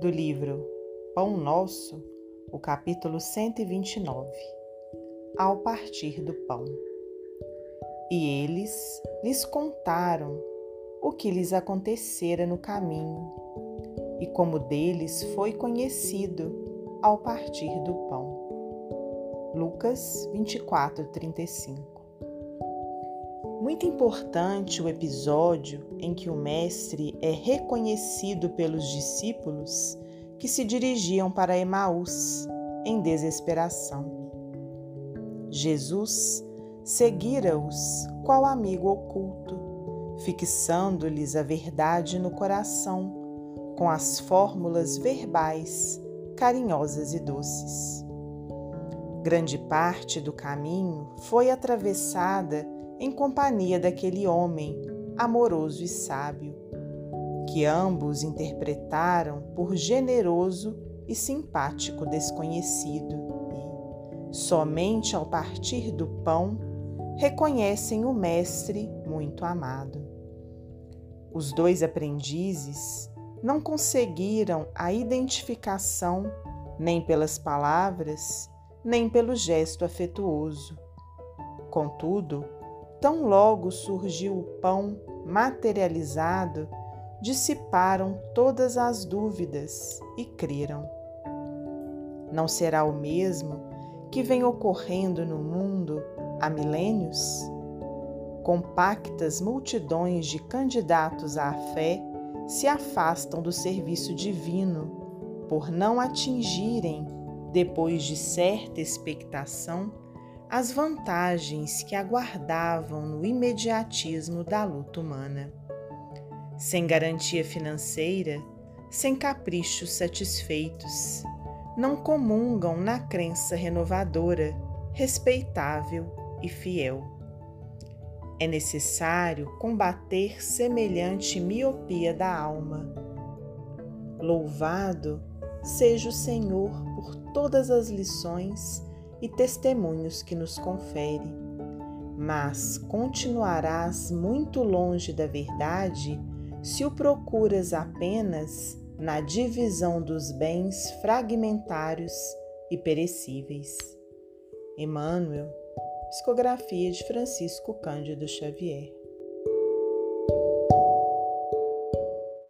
do livro Pão Nosso, o capítulo 129 Ao partir do pão. E eles lhes contaram o que lhes acontecera no caminho e como deles foi conhecido ao partir do pão. Lucas 24, 35 muito importante o episódio em que o Mestre é reconhecido pelos discípulos que se dirigiam para Emaús em desesperação. Jesus seguira-os qual amigo oculto, fixando-lhes a verdade no coração com as fórmulas verbais carinhosas e doces. Grande parte do caminho foi atravessada em companhia daquele homem amoroso e sábio, que ambos interpretaram por generoso e simpático desconhecido, e, somente ao partir do pão, reconhecem o Mestre muito amado. Os dois aprendizes não conseguiram a identificação nem pelas palavras, nem pelo gesto afetuoso. Contudo, Tão logo surgiu o pão materializado, dissiparam todas as dúvidas e creram. Não será o mesmo que vem ocorrendo no mundo há milênios? Compactas multidões de candidatos à fé se afastam do serviço divino por não atingirem, depois de certa expectação, as vantagens que aguardavam no imediatismo da luta humana. Sem garantia financeira, sem caprichos satisfeitos, não comungam na crença renovadora, respeitável e fiel. É necessário combater semelhante miopia da alma. Louvado seja o Senhor por todas as lições e testemunhos que nos confere. Mas continuarás muito longe da verdade se o procuras apenas na divisão dos bens fragmentários e perecíveis. Emmanuel, psicografia de Francisco Cândido Xavier.